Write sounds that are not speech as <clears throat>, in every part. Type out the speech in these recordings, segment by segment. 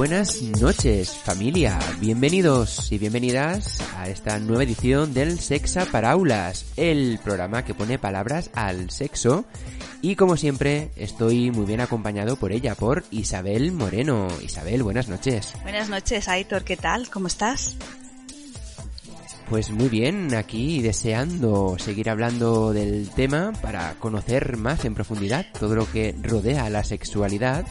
Buenas noches familia, bienvenidos y bienvenidas a esta nueva edición del Sexa para Aulas, el programa que pone palabras al sexo y como siempre estoy muy bien acompañado por ella, por Isabel Moreno. Isabel, buenas noches. Buenas noches Aitor, ¿qué tal? ¿Cómo estás? Pues muy bien, aquí deseando seguir hablando del tema para conocer más en profundidad todo lo que rodea a la sexualidad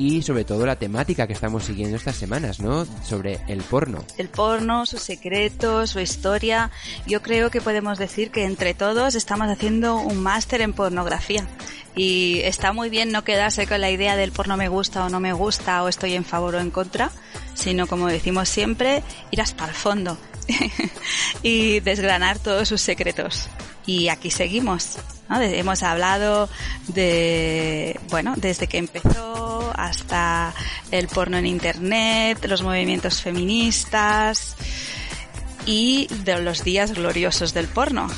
y sobre todo la temática que estamos siguiendo estas semanas, ¿no? Sobre el porno. El porno, sus secretos, su historia. Yo creo que podemos decir que entre todos estamos haciendo un máster en pornografía. Y está muy bien no quedarse con la idea del porno me gusta o no me gusta o estoy en favor o en contra, sino como decimos siempre, ir hasta el fondo <laughs> y desgranar todos sus secretos. Y aquí seguimos. ¿no? Hemos hablado de, bueno, desde que empezó hasta el porno en Internet, los movimientos feministas y de los días gloriosos del porno.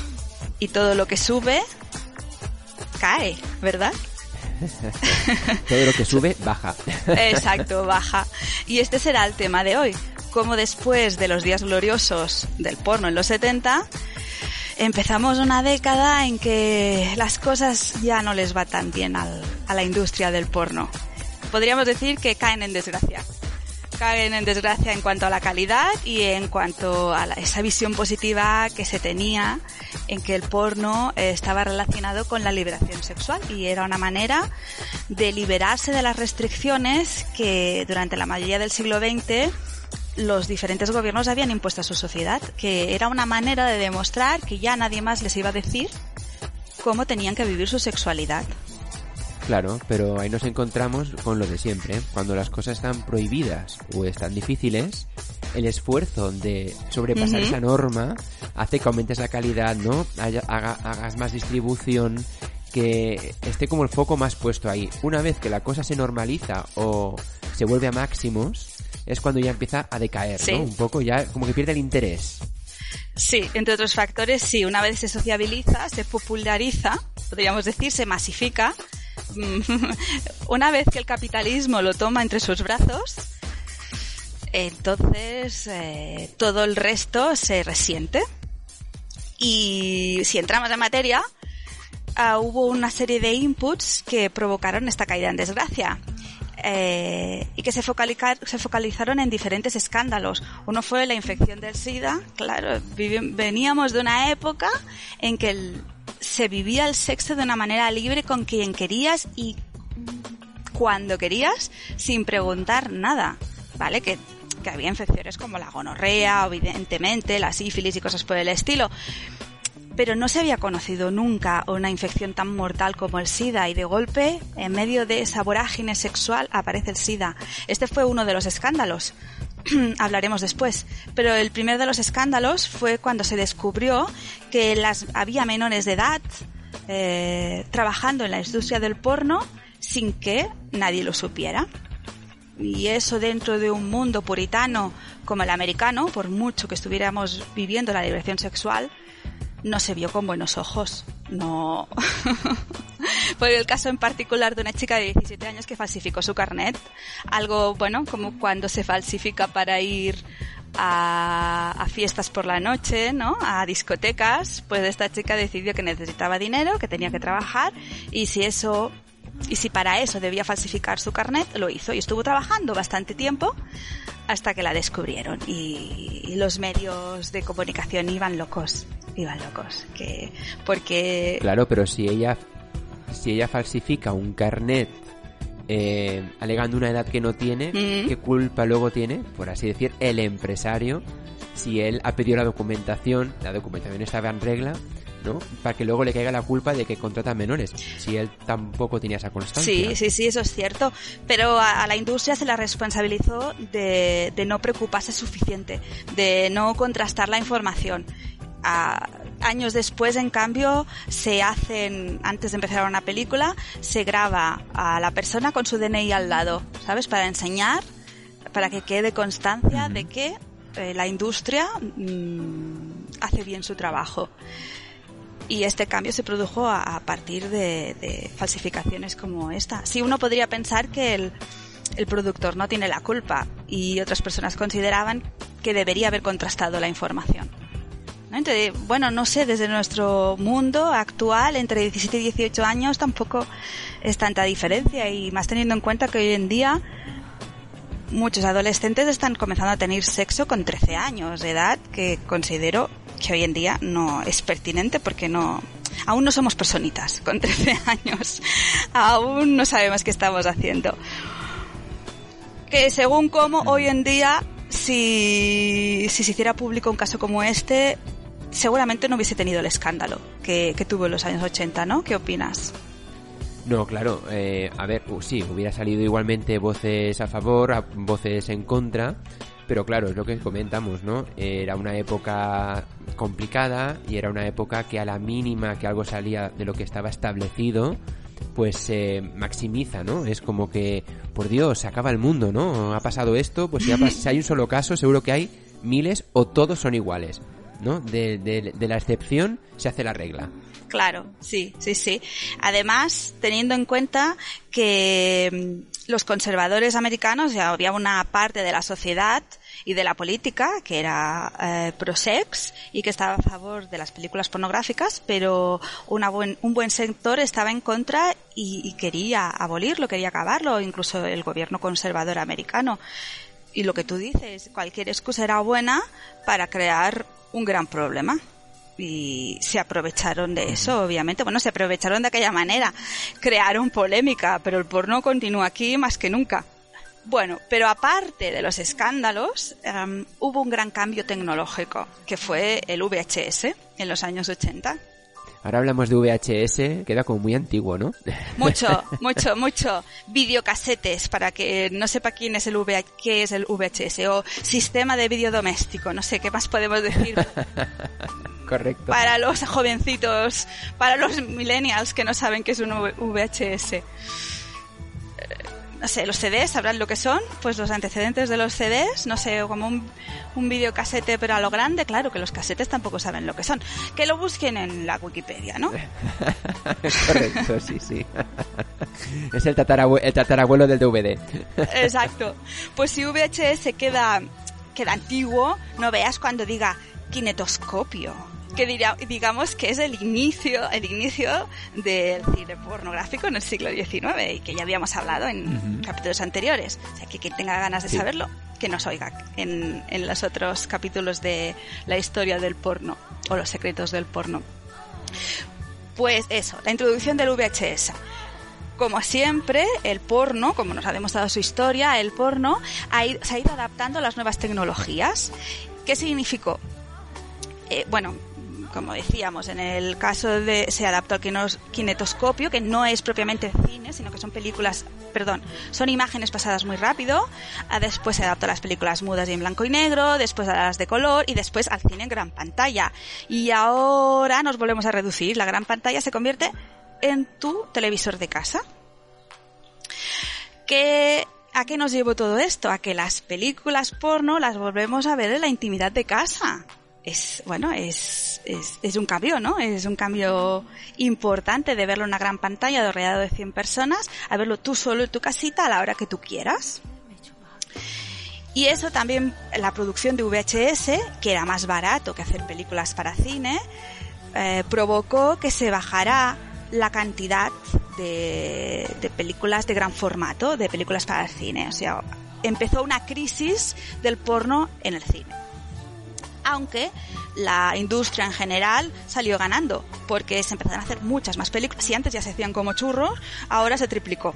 Y todo lo que sube cae, ¿verdad? <laughs> todo lo que sube, baja. <laughs> Exacto, baja. Y este será el tema de hoy. Cómo después de los días gloriosos del porno en los 70, empezamos una década en que las cosas ya no les va tan bien al, a la industria del porno. Podríamos decir que caen en desgracia. Caen en desgracia en cuanto a la calidad y en cuanto a la, esa visión positiva que se tenía en que el porno eh, estaba relacionado con la liberación sexual y era una manera de liberarse de las restricciones que durante la mayoría del siglo XX los diferentes gobiernos habían impuesto a su sociedad, que era una manera de demostrar que ya nadie más les iba a decir cómo tenían que vivir su sexualidad. Claro, pero ahí nos encontramos con lo de siempre. Cuando las cosas están prohibidas o están difíciles, el esfuerzo de sobrepasar esa norma hace que aumentes la calidad, ¿no? hagas más distribución, que esté como el foco más puesto ahí. Una vez que la cosa se normaliza o se vuelve a máximos, es cuando ya empieza a decaer, ¿no? Un poco ya como que pierde el interés. Sí, entre otros factores, sí, una vez se sociabiliza, se populariza, podríamos decir, se masifica, <laughs> una vez que el capitalismo lo toma entre sus brazos, entonces eh, todo el resto se resiente. Y si entramos en materia, uh, hubo una serie de inputs que provocaron esta caída en desgracia. Eh, y que se, focalizaron en diferentes escándalos. Uno fue la infección del SIDA. Claro, veníamos de una época en que el, se vivía el sexo de una manera libre con quien querías y cuando querías sin preguntar nada, ¿vale? Que, que había infecciones como la gonorrea, evidentemente, la sífilis y cosas por el estilo. Pero no se había conocido nunca una infección tan mortal como el SIDA y de golpe, en medio de esa vorágine sexual, aparece el SIDA. Este fue uno de los escándalos. <clears throat> hablaremos después. Pero el primer de los escándalos fue cuando se descubrió que las, había menores de edad eh, trabajando en la industria del porno sin que nadie lo supiera. Y eso dentro de un mundo puritano como el americano, por mucho que estuviéramos viviendo la liberación sexual, no se vio con buenos ojos. No. <laughs> Por el caso en particular de una chica de 17 años que falsificó su carnet. Algo, bueno, como cuando se falsifica para ir a, fiestas por la noche, ¿no? A discotecas. Pues esta chica decidió que necesitaba dinero, que tenía que trabajar y si eso y si para eso debía falsificar su carnet, lo hizo y estuvo trabajando bastante tiempo hasta que la descubrieron. Y, los medios de comunicación iban locos, iban locos, que porque claro, pero si ella si ella falsifica un carnet eh, alegando una edad que no tiene, ¿qué culpa luego tiene, por así decir, el empresario si él ha pedido la documentación, la documentación estaba en regla, ¿no? Para que luego le caiga la culpa de que contrata menores, si él tampoco tenía esa constancia. Sí, sí, sí, eso es cierto. Pero a, la industria se la responsabilizó de, de, no preocuparse suficiente, de no contrastar la información. A, años después, en cambio, se hacen, antes de empezar una película, se graba a la persona con su DNI al lado, ¿sabes? Para enseñar, para que quede constancia de que eh, la industria mm, hace bien su trabajo. Y este cambio se produjo a, partir de, falsificaciones como esta. Si uno podría pensar que el, productor no tiene la culpa y otras personas consideraban que debería haber contrastado la información. bueno, no sé, desde nuestro mundo actual, entre 17 y 18 años, tampoco es tanta diferencia y más teniendo en cuenta que hoy en día muchos adolescentes están comenzando a tener sexo con 13 años de edad, que considero que hoy en día no es pertinente porque no, aún no somos personitas con <laughs> 13 años, aún no sabemos qué estamos haciendo. Que según cómo hoy en día, si, si se hiciera público un caso como este, seguramente no hubiese tenido el escándalo que, tuvo en los años 80, ¿no? ¿Qué opinas? No, claro, eh, a ver, sí, hubiera salido igualmente voces a favor, voces en contra, pero claro, es lo que comentamos, ¿no? Era una época complicada y era una época que a la mínima que algo salía de lo que estaba establecido, pues se maximiza, ¿no? Es como que, por Dios, se acaba el mundo, ¿no? Ha pasado esto, pues si, <laughs> si hay un solo caso, seguro que hay miles o todos son iguales, ¿no? De, de, de la excepción se hace la regla. Claro, sí, sí, sí. Además, teniendo en cuenta que mm, los conservadores americanos, ya había una parte de la sociedad y de la política que era eh, pro-sex y que estaba a favor de las películas pornográficas, pero una buen, un buen sector estaba en contra y, y quería abolirlo, quería acabarlo, incluso el gobierno conservador americano. Y lo que tú dices, cualquier excusa era buena para crear un gran problema y se aprovecharon de eso, obviamente. Bueno, se aprovecharon de aquella manera, crearon polémica, pero el porno continúa aquí más que nunca. Bueno, pero aparte de los escándalos, em, hubo un gran cambio tecnológico, que fue el VHS en los años 80. Ahora hablamos de VHS, queda como muy antiguo, ¿no? <laughs> Mucho, mucho, mucho. Videocasetes, para que no sepa quién es el v qué es el VHS, o sistema de vídeo doméstico, no sé qué más podemos decir. <laughs> Correcto. Para los jovencitos, para los millennials que no saben qué es un VHS. No sé, los CDs sabrán lo que son, pues los antecedentes de los CDs, no sé, como un, un videocasete pero a lo grande, claro que los casetes tampoco saben lo que son. Que lo busquen en la Wikipedia, ¿no? <laughs> Correcto, sí, sí. <laughs> es el, el tatarabuelo del DVD. <laughs> Exacto. Pues si VHS queda, queda antiguo, no veas cuando diga kinetoscopio que digamos que es el inicio, el inicio del cine pornográfico en el siglo XIX y que ya habíamos hablado en capítulos anteriores. O sea, que quien tenga ganas de saberlo, que nos oiga en, en los otros capítulos de la historia del porno o los secretos del porno. Pues eso, la introducción del VHS. Como siempre, el porno, como nos ha demostrado su historia, el porno se ha ido adaptando a las nuevas tecnologías. ¿Qué significó? Eh, bueno, como decíamos, en el caso de se adaptó al kinetoscopio, que no es propiamente cine, sino que son películas, perdón, son imágenes pasadas muy rápido. Después se adaptó a las películas mudas y en blanco y negro, después a las de color y después al cine en gran pantalla. Y ahora nos volvemos a reducir. La gran pantalla se convierte en tu televisor de casa. ¿Qué, ¿A qué nos llevó todo esto? A que las películas porno las volvemos a ver en la intimidad de casa es, bueno, es, es, un cambio, ¿no? Es un cambio importante de verlo en una gran pantalla rodeado de 100 personas a verlo tú solo en tu casita a la hora que tú quieras. Y eso también, la producción de VHS, que era más barato que hacer películas para cine, eh, provocó que se bajara la cantidad de, de películas de gran formato, de películas para el cine. O sea, empezó una crisis del porno en el cine aunque la industria en general salió ganando, porque se empezaron a hacer muchas más películas. Si antes ya se hacían como churros, ahora se triplicó.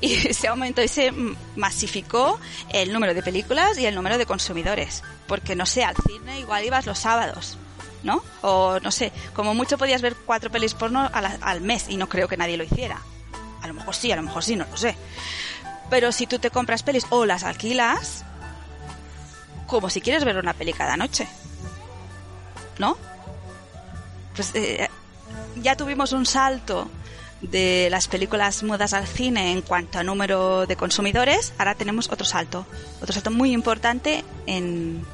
Y <laughs> se aumentó y se masificó el número de películas y el número de consumidores. Porque, no sé, al cine igual ibas los sábados, ¿no? O, no sé, como mucho podías ver cuatro pelis porno al, al mes y no creo que nadie lo hiciera. A lo mejor sí, a lo mejor sí, no lo sé. Pero si tú te compras pelis o las alquilas, como si quieres ver una peli cada noche. ¿No? Pues eh, ya tuvimos un salto de las películas mudas al cine en cuanto a número de consumidores, ahora tenemos otro salto. Otro salto muy importante en,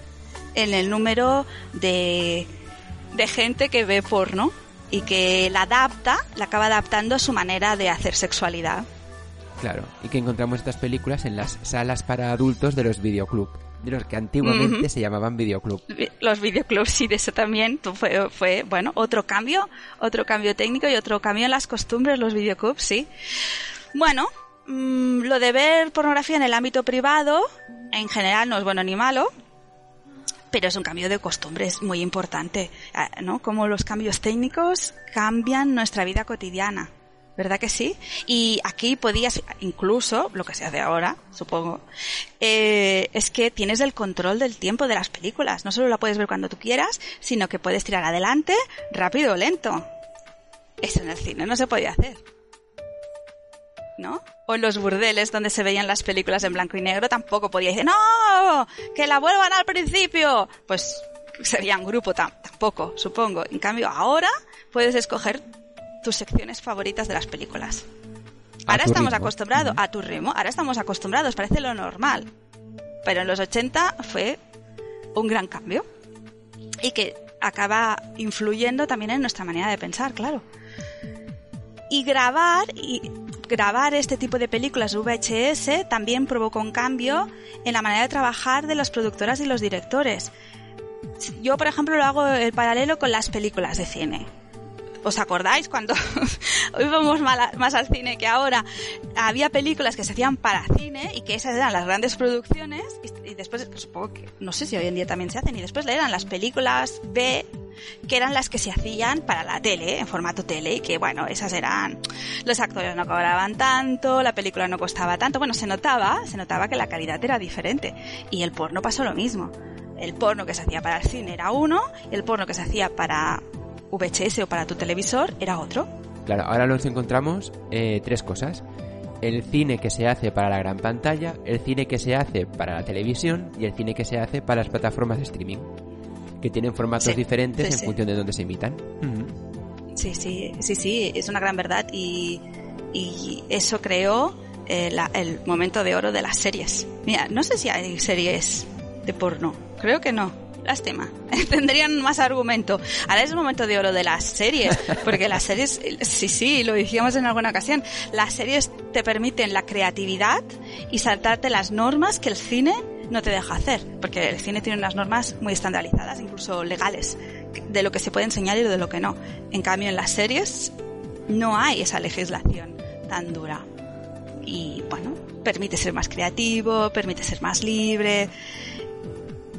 en el número de, de gente que ve porno y que la adapta, la acaba adaptando a su manera de hacer sexualidad. Claro, y que encontramos estas películas en las salas para adultos de los videoclubs de los que antiguamente se llamaban videoclub. Los videoclubs, sí, de eso también fue, fue, bueno, otro cambio, otro cambio técnico y otro cambio en las costumbres, los videoclubs, sí. Bueno, mm, lo de ver pornografía en el ámbito privado, en general no es bueno ni malo, pero es un cambio de costumbres muy importante, ah, ¿no? Como los cambios técnicos cambian nuestra vida cotidiana. ¿Verdad que sí? Y aquí podías, incluso, lo que se hace ahora, supongo, eh, es que tienes el control del tiempo de las películas. No solo la puedes ver cuando tú quieras, sino que puedes tirar adelante, rápido o lento. Eso en el cine no se podía hacer. ¿No? O en los burdeles donde se veían las películas en blanco y negro tampoco podía decir, ¡No! ¡Que la vuelvan al principio! Pues sería un grupo tampoco, supongo. En cambio, ahora puedes escoger tus secciones favoritas de las películas. Ahora estamos acostumbrados a tu ritmo, ahora estamos acostumbrados, parece lo normal. Pero en los 80 fue un gran cambio y que acaba influyendo también en nuestra manera de pensar, claro. Y grabar y grabar este tipo de películas VHS también provocó un cambio en la manera de trabajar de las productoras y los directores. Yo, por ejemplo, lo hago el paralelo con las películas de cine ¿Os acordáis cuando <laughs> íbamos más al cine que ahora? Había películas que se hacían para cine y que esas eran las grandes producciones y, después, pues, supongo que, no sé si hoy en día también se hacen, y después eran las películas B que eran las que se hacían para la tele, en formato tele, y que bueno, esas eran, los actores no cobraban tanto, la película no costaba tanto, bueno, se notaba, se notaba que la calidad era diferente. Y el porno pasó lo mismo. El porno que se hacía para el cine era uno, el porno que se hacía para VHS o para tu televisor era otro. Claro, ahora nos encontramos eh, tres cosas. El cine que se hace para la gran pantalla, el cine que se hace para la televisión y el cine que se hace para las plataformas de streaming, que tienen formatos diferentes en función de dónde se imitan. Sí, sí, sí, sí, es una gran verdad y, y eso creó eh, el momento de oro de las series. Mira, no sé si hay series de porno, creo que no. Lástima. <laughs> Tendrían más argumento. Ahora es el momento de oro de las series, porque las series, sí, sí, lo decíamos en alguna ocasión, las series te permiten la creatividad y saltarte las normas que el cine no te deja hacer, porque el cine tiene unas normas muy estandarizadas, incluso legales, de lo que se puede enseñar y de lo que no. En cambio, en las series no hay esa legislación tan dura. Y bueno, permite ser más creativo, permite ser más libre.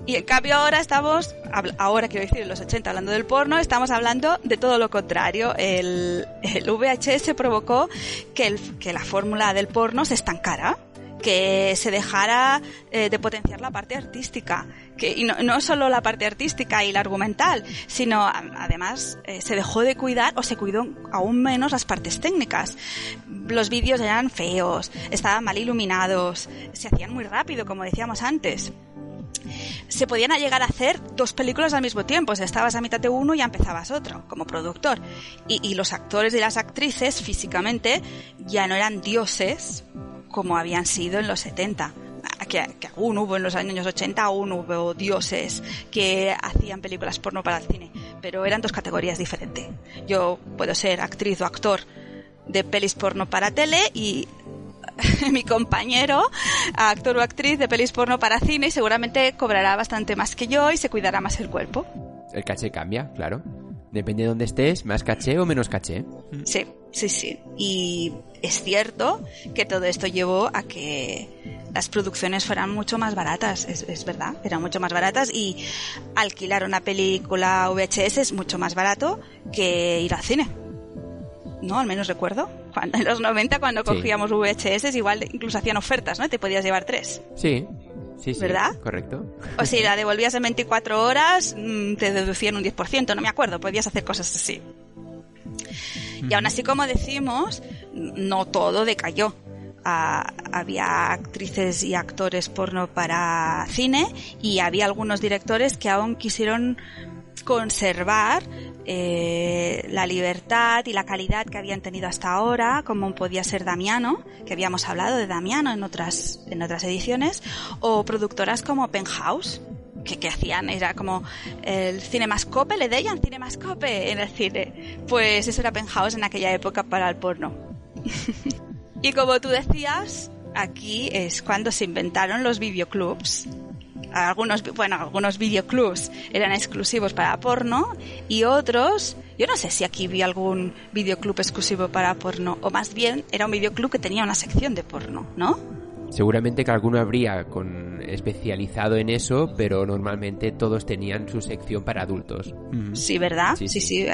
Y en cambio ahora estamos, ahora quiero decir, en los 80 hablando del porno, estamos hablando de todo lo contrario. El, el VHS provocó que, el, que la fórmula del porno se estancara que se dejara eh, de potenciar la parte artística, que, y no, no, solo la parte artística y la argumental, sino además eh, se dejó de cuidar o se cuidó aún menos las partes técnicas. Los vídeos eran feos, estaban mal iluminados, se hacían muy rápido, como decíamos antes se podían llegar a hacer dos películas al mismo tiempo. O sea, estabas a mitad de uno y ya empezabas otro, como productor. Y, los actores y las actrices, físicamente, ya no eran dioses como habían sido en los 70. Que, que, aún hubo en los años 80, aún hubo dioses que hacían películas porno para el cine, pero eran dos categorías diferentes. Yo puedo ser actriz o actor de pelis porno para tele y <laughs> mi compañero, actor o actriz de pelis porno para cine, y seguramente cobrará bastante más que yo y se cuidará más el cuerpo. El caché cambia, claro. Depende de dónde estés, más caché o menos caché. Sí, sí, sí. Y es cierto que todo esto llevó a que las producciones fueran mucho más baratas, es, es, verdad, eran mucho más baratas y alquilar una película VHS es mucho más barato que ir al cine. No, al menos recuerdo. Cuando, en los 90 cuando Sí. cogíamos VHS igual incluso hacían ofertas, ¿no? Te podías llevar tres. Sí, sí, sí. ¿Verdad? Correcto. O si la <laughs> devolvías en 24 horas, mm, te deducían un 10%, no me acuerdo, podías hacer cosas así. Y aún así, como decimos, no todo decayó. Ah, había actrices y actores porno para cine y había algunos directores que aún quisieron conservar eh, la libertad y la calidad que habían tenido hasta ahora, como podía ser Damiano, que habíamos hablado de Damiano en otras, en otras ediciones, o productoras como Penthouse, que, que hacían, era como el cinemascope, le decían cinemascope en el cine. Pues eso era Penthouse en aquella época para el porno. <laughs> y como tú decías, aquí es cuando se inventaron los videoclubs. Algunos, bueno, algunos videoclubs eran exclusivos para porno y otros, yo no sé si aquí vi algún videoclub exclusivo para porno, o más bien era un videoclub que tenía una sección de porno, ¿no? Seguramente que alguno habría con especializado en eso, pero normalmente todos tenían su sección para adultos. Mm. Sí, ¿verdad? Sí, Sí, sí. sí.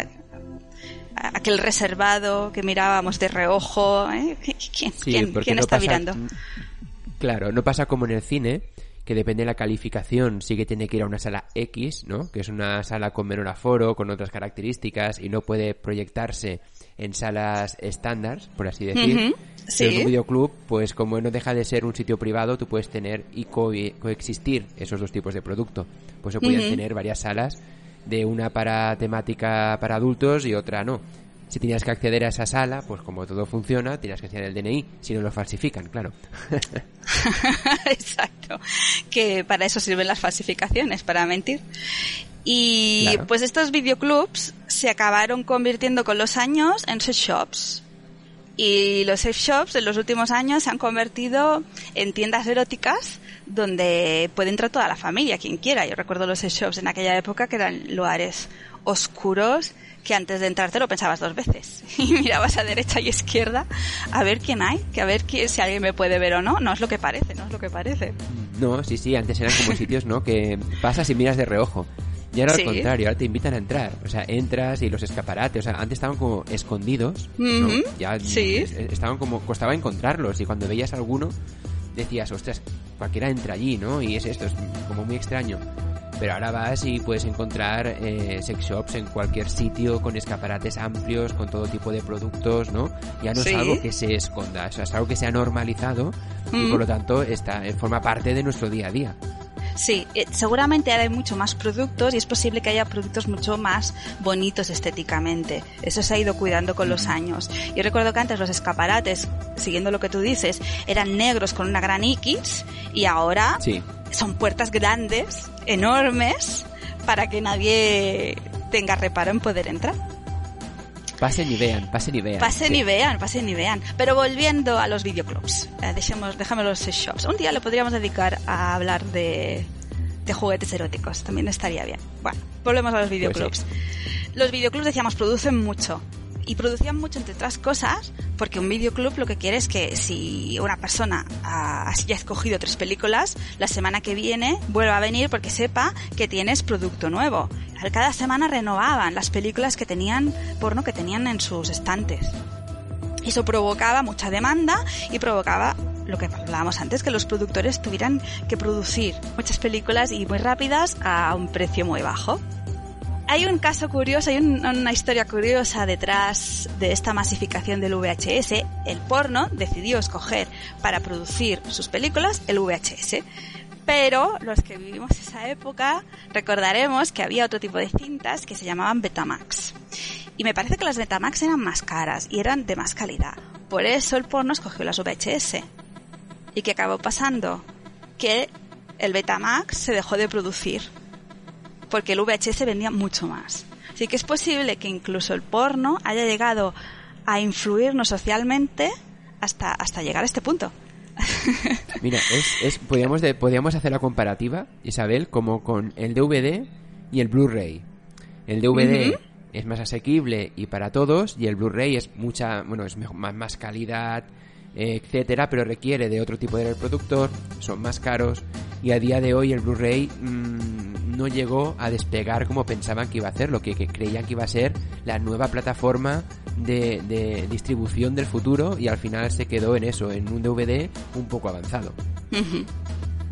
Aquel reservado que mirábamos de reojo. ¿eh? <laughs> ¿Quién, Sí, quién- porque quién no está pasa- mirando? Claro, no pasa como en el cine, que depende de la calificación, sí que tiene que ir a una sala X, ¿no? Que es una sala con menor aforo, con otras características y no puede proyectarse en salas estándar, por así decir. Pero en sí. un videoclub, pues como no deja de ser un sitio privado, tú puedes tener y co- coexistir esos dos tipos de producto. Pues se podían tener varias salas, de una para temática para adultos y otra no. Si tenías que acceder a esa sala, pues como todo funciona, tenías que enseñar el DNI, si no lo falsifican, claro. <laughs> Exacto. Que para eso sirven las falsificaciones, para mentir. Y Claro. pues estos videoclubs se acabaron convirtiendo con los años en sex shops. Y los sex shops en los últimos años se han convertido en tiendas eróticas donde puede entrar toda la familia, quien quiera. Yo recuerdo los sex shops en aquella época que eran lugares oscuros que antes de entrar te lo pensabas dos veces <laughs> y mirabas a derecha y izquierda a ver quién hay, que a ver quién, si alguien me puede ver o no. No es lo que parece, no es lo que parece. No, sí, sí, antes eran como sitios, ¿no? Que pasas y miras de reojo. Y ahora Sí. al contrario, ahora te invitan a entrar. O sea, entras y los escaparates, o sea, antes estaban como escondidos, Ya sí. es- estaban como, costaba encontrarlos y cuando veías alguno decías, ostras, cualquiera entra allí, ¿no? Y es esto, es como muy extraño. Pero ahora vas y puedes encontrar eh, sex shops en cualquier sitio con escaparates amplios, con todo tipo de productos, ¿no? Ya no Sí. es algo que se esconda, o sea, es algo que se ha normalizado y Mm. por lo tanto está, forma parte de nuestro día a día. Sí, eh, seguramente ahora hay mucho más productos y es posible que haya productos mucho más bonitos estéticamente. Eso se ha ido cuidando con los años. Yo recuerdo que antes los escaparates, siguiendo lo que tú dices, eran negros con una gran X y ahora Sí, son puertas grandes, enormes, para que nadie tenga reparo en poder entrar. Pasen y vean, pasen y vean. Pasen Sí. y vean, pasen y vean. Pero volviendo a los videoclubs, eh, dejemos, los shops. Un día le podríamos dedicar a hablar de, de juguetes eróticos, también estaría bien. Bueno, volvemos a los videoclubs. Los videoclubs, decíamos, producen mucho. Y producían mucho, entre otras cosas, porque un videoclub lo que quiere es que si una persona ha, ya ha escogido tres películas, la semana que viene vuelva a venir porque sepa que tienes producto nuevo. Cada semana renovaban las películas que tenían, porno que tenían en sus estantes. Eso provocaba mucha demanda y provocaba lo que hablábamos antes, que los productores tuvieran que producir muchas películas y muy rápidas a un precio muy bajo. Hay un caso curioso, hay un- una historia curiosa detrás de esta masificación del VHS. El porno decidió escoger para producir sus películas el VHS. Pero los que vivimos esa época recordaremos que había otro tipo de cintas que se llamaban Betamax. Y me parece que las Betamax eran más caras y eran de más calidad. Por eso el porno escogió las VHS. ¿Y qué acabó pasando? Que el Betamax se dejó de producir porque el VHS vendía mucho más. Así que es posible que incluso el porno haya llegado a influirnos socialmente hasta, hasta llegar a este punto. <laughs> Mira, es, es, podríamos, de- podríamos hacer la comparativa, Isabel, como con el DVD y el Blu-ray. El DVD es más asequible y para todos y el Blu-ray es mucha, bueno, es mejor, más, más calidad, etcétera, pero requiere de otro tipo de reproductor, son más caros y a día de hoy el Blu-ray mmm, no llegó a despegar como pensaban que iba a hacer, lo que, que creían que iba a ser la nueva plataforma de, de, distribución del futuro y al final se quedó en eso, en un DVD un poco avanzado.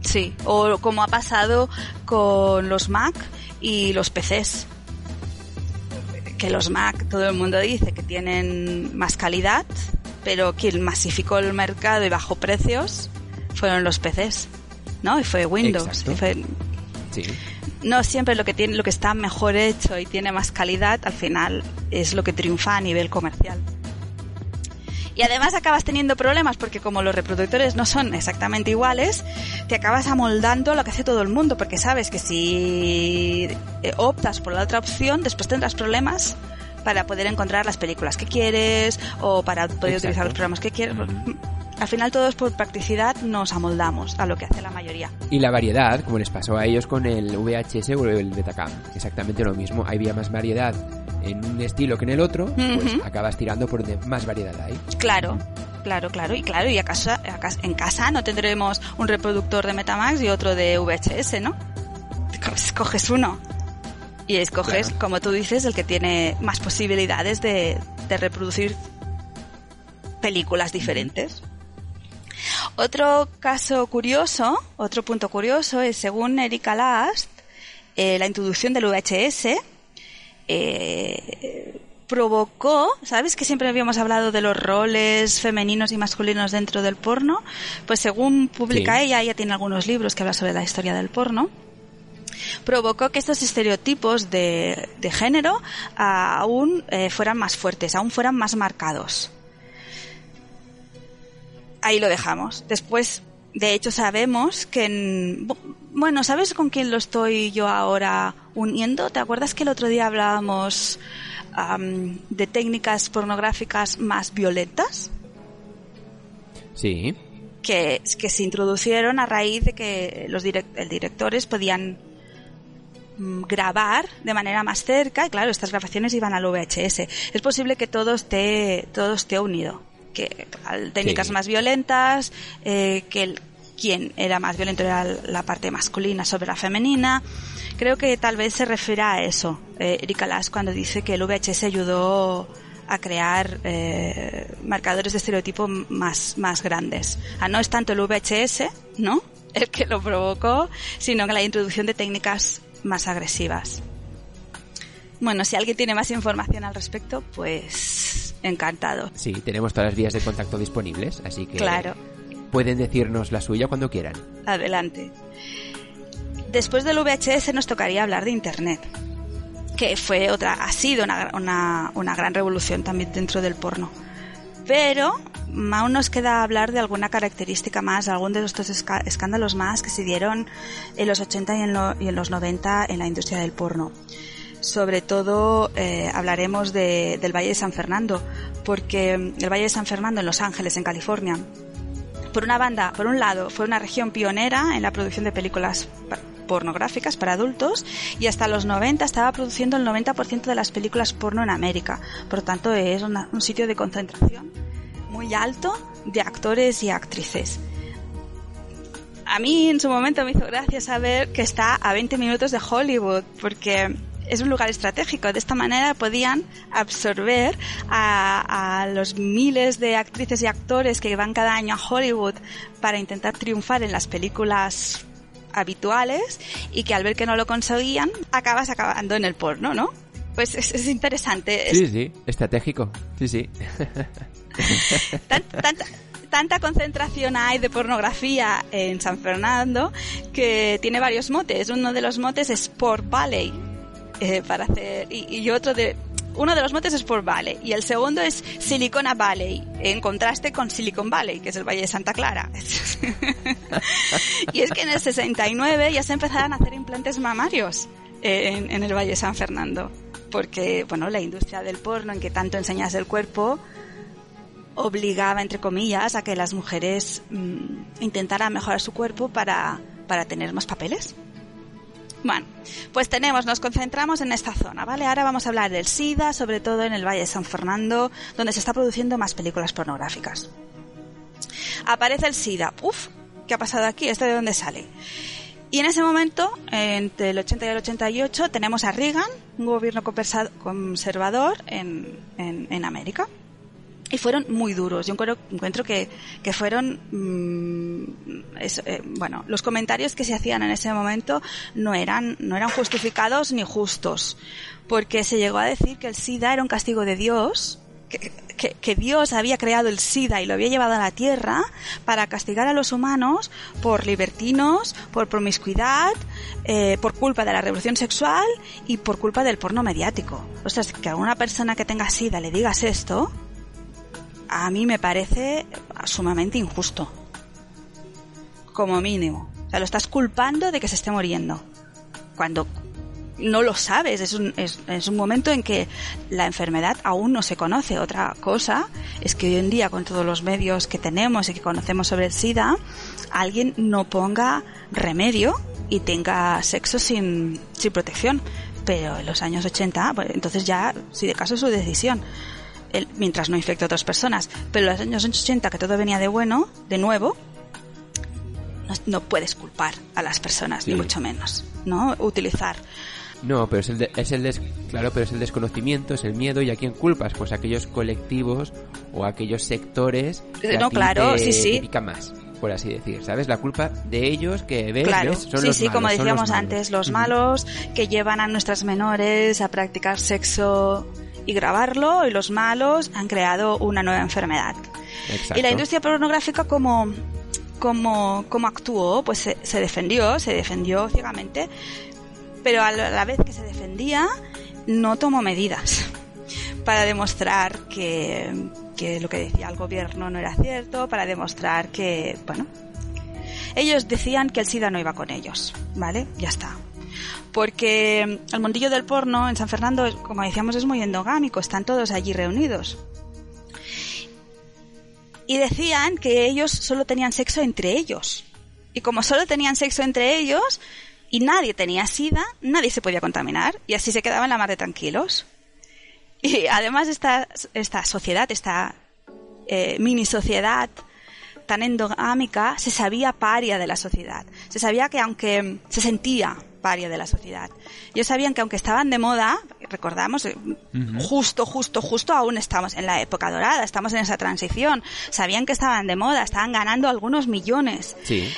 Sí, o como ha pasado con los Mac y los PCs. Que los Mac, todo el mundo dice que tienen más calidad, pero quien masificó el mercado y bajó precios fueron los PCs, ¿no? Y fue Windows. Y fue... Sí. No siempre lo que tiene, lo que está mejor hecho y tiene más calidad, al final es lo que triunfa a nivel comercial. Y además acabas teniendo problemas porque como los reproductores no son exactamente iguales, te acabas amoldando lo que hace todo el mundo porque sabes que si eh, optas por la otra opción, después tendrás problemas para poder encontrar las películas que quieres o para poder Exacto. utilizar los programas que quieres. Al final todos por practicidad nos amoldamos a lo que hace la mayoría. Y la variedad, como les pasó a ellos con el VHS o el Betacam, exactamente lo mismo. Había más variedad en un estilo que en el otro, uh -huh. pues acabas tirando por donde más variedad hay. Claro. Claro, claro, y claro, y acaso, en casa no tendremos un reproductor de Metamax y otro de VHS, ¿no? Coges uno y escoges, claro. como tú dices, el que tiene más posibilidades de, de reproducir películas diferentes. Otro caso curioso, otro punto curioso es, según Erika Last, eh, la introducción del VHS eh, provocó, ¿sabes que siempre habíamos hablado de los roles femeninos y masculinos dentro del porno? Pues según publica sí. ella, ella tiene algunos libros que hablan sobre la historia del porno, provocó que estos estereotipos de, de género aún eh, fueran más fuertes, aún fueran más marcados. Ahí lo dejamos. Después, de hecho, sabemos que en, bueno, ¿sabes con quién lo estoy yo ahora uniendo? ¿Te acuerdas que el otro día hablábamos um, de técnicas pornográficas más violentas? Sí. Que, que se introducieron a raíz de que los direct directores podían mm, grabar de manera más cerca y claro, estas grabaciones iban al VHS. Es posible que todo esté, todo esté unido. Que técnicas sí. más violentas, eh, que el, quien era más violento era la parte masculina sobre la femenina. Creo que tal vez se refiere a eso, eh, Erika Lass, cuando dice que el VHS ayudó a crear eh, marcadores de estereotipo más, más grandes. Ah, no es tanto el VHS, ¿no? El que lo provocó, sino que la introducción de técnicas más agresivas. Bueno, si alguien tiene más información al respecto, pues encantado. Sí, tenemos todas las vías de contacto disponibles, así que claro. pueden decirnos la suya cuando quieran. Adelante. Después del VHS nos tocaría hablar de Internet, que fue otra, ha sido una, una, una gran revolución también dentro del porno. Pero aún nos queda hablar de alguna característica más, algún de estos escándalos más que se dieron en los 80 y en, lo, y en los 90 en la industria del porno sobre todo eh, hablaremos de, del Valle de San Fernando, porque el Valle de San Fernando en Los Ángeles, en California, por una banda, por un lado, fue una región pionera en la producción de películas pornográficas para adultos y hasta los 90 estaba produciendo el 90% de las películas porno en América. Por lo tanto, es un sitio de concentración muy alto de actores y actrices. A mí en su momento me hizo gracia saber que está a 20 minutos de Hollywood, porque es un lugar estratégico. De esta manera podían absorber a, a, los miles de actrices y actores que van cada año a Hollywood para intentar triunfar en las películas habituales y que al ver que no lo conseguían, acabas acabando en el porno, ¿no? Pues es, es interesante. Sí, sí, estratégico. Sí, sí. <laughs> Tan, tanta, tanta concentración hay de pornografía en San Fernando que tiene varios motes. Uno de los motes es Sport Valley, eh, para hacer y, otro de uno de los motes es Sport Valley y el segundo es Silicona Valley en contraste con Silicon Valley que es el Valle de Santa Clara. <laughs> Y es que en el 69 ya se empezaron a hacer implantes mamarios en, en el Valle de San Fernando porque bueno la industria del porno en que tanto enseñas el cuerpo obligaba entre comillas a que las mujeres mmm, intentaran mejorar su cuerpo para, para tener más papeles Bueno, pues tenemos, nos concentramos en esta zona, ¿vale? Ahora vamos a hablar del SIDA, sobre todo en el Valle de San Fernando, donde se está produciendo más películas pornográficas. Aparece el SIDA. Uf, ¿qué ha pasado aquí? ¿Este de dónde sale? Y en ese momento, entre el 80 y el 88, tenemos a Reagan, un gobierno conservador en, en América y fueron muy duros. Yo encuentro, que, que fueron, mm, eh, bueno, los comentarios que se hacían en ese momento no eran, no eran justificados ni justos, porque se llegó a decir que el SIDA era un castigo de Dios, que, que, Dios había creado el SIDA y lo había llevado a la tierra para castigar a los humanos por libertinos, por promiscuidad, eh, por culpa de la revolución sexual y por culpa del porno mediático. O sea, que a una persona que tenga SIDA le digas esto, a mí me parece sumamente injusto. Como mínimo. O sea, lo estás culpando de que se esté muriendo. Cuando no lo sabes, es un, es, un momento en que la enfermedad aún no se conoce. Otra cosa es que hoy en día, con todos los medios que tenemos y que conocemos sobre el SIDA, alguien no ponga remedio y tenga sexo sin, sin protección. Pero en los años 80, pues, entonces ya, si de caso es su decisión mientras no infecte a otras personas. Pero en los años 80, que todo venía de bueno, de nuevo, no, puedes culpar a las personas, ni mucho menos, ¿no? Utilizar. No, pero es el, es el claro, pero es el desconocimiento, es el miedo y a quién culpas, pues a aquellos colectivos o a aquellos sectores que no, claro, sí, sí. más por así decir, ¿sabes? La culpa de ellos que ves, claro, son sí, los sí, malos, como decíamos antes, los malos que llevan a nuestras menores a practicar sexo y grabarlo y los malos han creado una nueva enfermedad. Y la industria pornográfica como como, como actuó, pues se, defendió, se defendió ciegamente, pero a la vez que se defendía, no tomó medidas <laughs> para demostrar que, que lo que decía el gobierno no era cierto, para demostrar que, bueno, ellos decían que el SIDA no iba con ellos, ¿vale? Ya está porque el mundillo del porno en San Fernando, como decíamos, es muy endogámico, están todos allí reunidos. Y decían que ellos solo tenían sexo entre ellos. Y como solo tenían sexo entre ellos y nadie tenía sida, nadie se podía contaminar y así se quedaban la mar de tranquilos. Y además esta, esta sociedad, esta eh, mini sociedad tan endogámica, se sabía paria de la sociedad. Se sabía que aunque se sentía paria de la sociedad. Ellos sabían que aunque estaban de moda, recordamos, eh, justo, justo, justo aún estamos en la época dorada, estamos en esa transición, sabían que estaban de moda, estaban ganando algunos millones. Sí.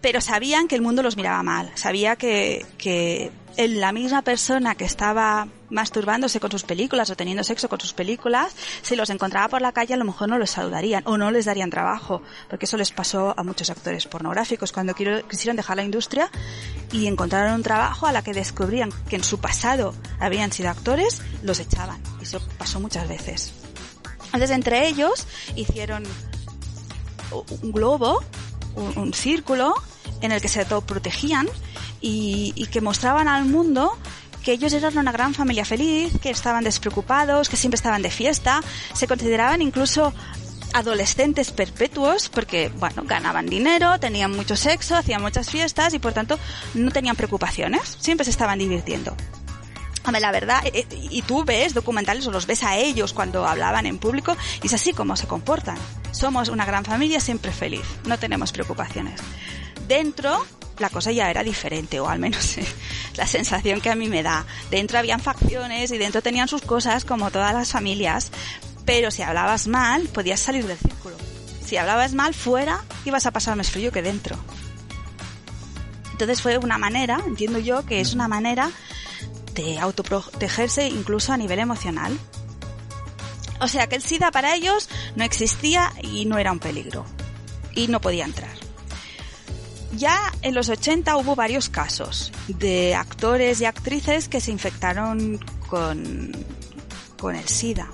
Pero sabían que el mundo los miraba mal, sabía que, que la misma persona que estaba masturbándose con sus películas o teniendo sexo con sus películas, si los encontraba por la calle a lo mejor no los saludarían o no les darían trabajo, porque eso les pasó a muchos actores pornográficos cuando quisieron dejar la industria y encontraron un trabajo a la que descubrían que en su pasado habían sido actores, los echaban. Eso pasó muchas veces. Entonces entre ellos hicieron un globo, un, círculo en el que se protegían y, y que mostraban al mundo que ellos eran una gran familia feliz, que estaban despreocupados, que siempre estaban de fiesta, se consideraban incluso adolescentes perpetuos porque, bueno, ganaban dinero, tenían mucho sexo, hacían muchas fiestas y por tanto no tenían preocupaciones, siempre se estaban divirtiendo. Hombre, la verdad, eh, eh, y tú ves documentales o los ves a ellos cuando hablaban en público y es así como se comportan. Somos una gran familia siempre feliz, no tenemos preocupaciones. Dentro la cosa ya era diferente, o al menos la sensación que a mí me da. Dentro habían facciones y dentro tenían sus cosas como todas las familias, pero si hablabas mal, podías salir del círculo. Si hablabas mal fuera, ibas a pasar más frío que dentro. Entonces fue una manera, entiendo yo, que es una manera de autoprotegerse incluso a nivel emocional. O sea que el SIDA para ellos no existía y no era un peligro. Y no podía entrar. Ya en los 80 hubo varios casos de actores y actrices que se infectaron con, con el SIDA,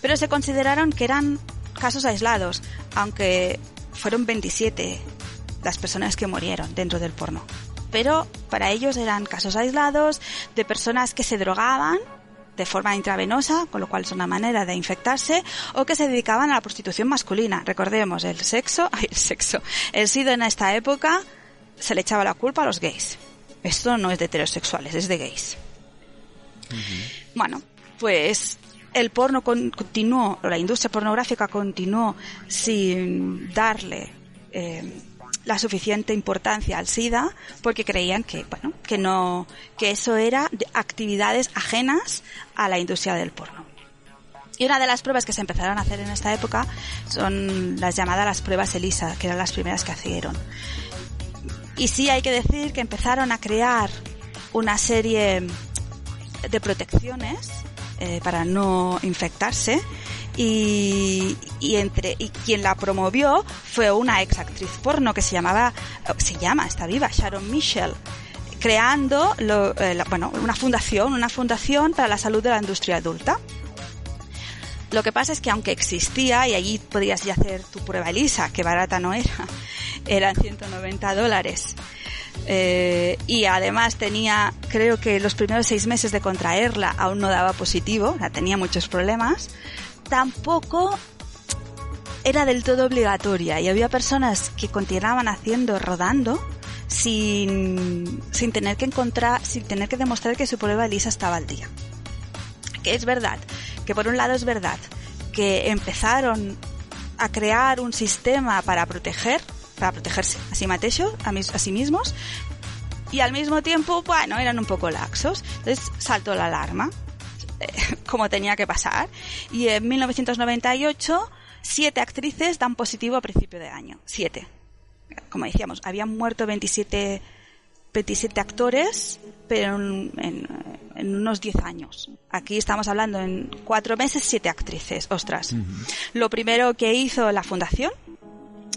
pero se consideraron que eran casos aislados, aunque fueron 27 las personas que murieron dentro del porno. Pero para ellos eran casos aislados de personas que se drogaban de forma intravenosa, con lo cual es una manera de infectarse, o que se dedicaban a la prostitución masculina. Recordemos, el sexo, <laughs> ay, el sexo, el SIDA en esta época se le echaba la culpa a los gays. Esto no es de heterosexuales, es de gays. Bueno, pues el porno continuó, la industria pornográfica continuó sin darle eh, la suficiente importancia al SIDA porque creían que, bueno, que no, que eso era actividades ajenas a la industria del porno. Y una de las pruebas que se empezaron a hacer en esta época son las llamadas las pruebas ELISA, que eran las primeras que hicieron. Y sí hay que decir que empezaron a crear una serie de protecciones eh, para no infectarse y, entre y quien la promovió fue una ex actriz porno que se llamaba se llama está viva Sharon Michelle creando eh, bueno una fundación una fundación para la salud de la industria adulta. Lo que pasa es que aunque existía y allí podías ya hacer tu prueba ELISA que barata no era <laughs> eran 190 dólares. Eh, y además tenía, creo que los primeros seis meses de contraerla aún no daba positivo, o tenía muchos problemas tampoco era del todo obligatoria y había personas que continuaban haciendo rodando sin, sin tener que encontrar, sin tener que demostrar que su prueba lisa estaba al día. Que es verdad, que por un lado es verdad que empezaron a crear un sistema para proteger, para protegerse a sí, a sí mismos, y al mismo tiempo, bueno, eran un poco laxos. Entonces saltó la alarma. <laughs> como tenía que pasar. Y en 1998, siete actrices dan positivo a principio de año. Siete. Como decíamos, habían muerto 27, 27 actores, pero en, unos 10 años. Aquí estamos hablando en cuatro meses, siete actrices. Ostras. Lo primero que hizo la fundación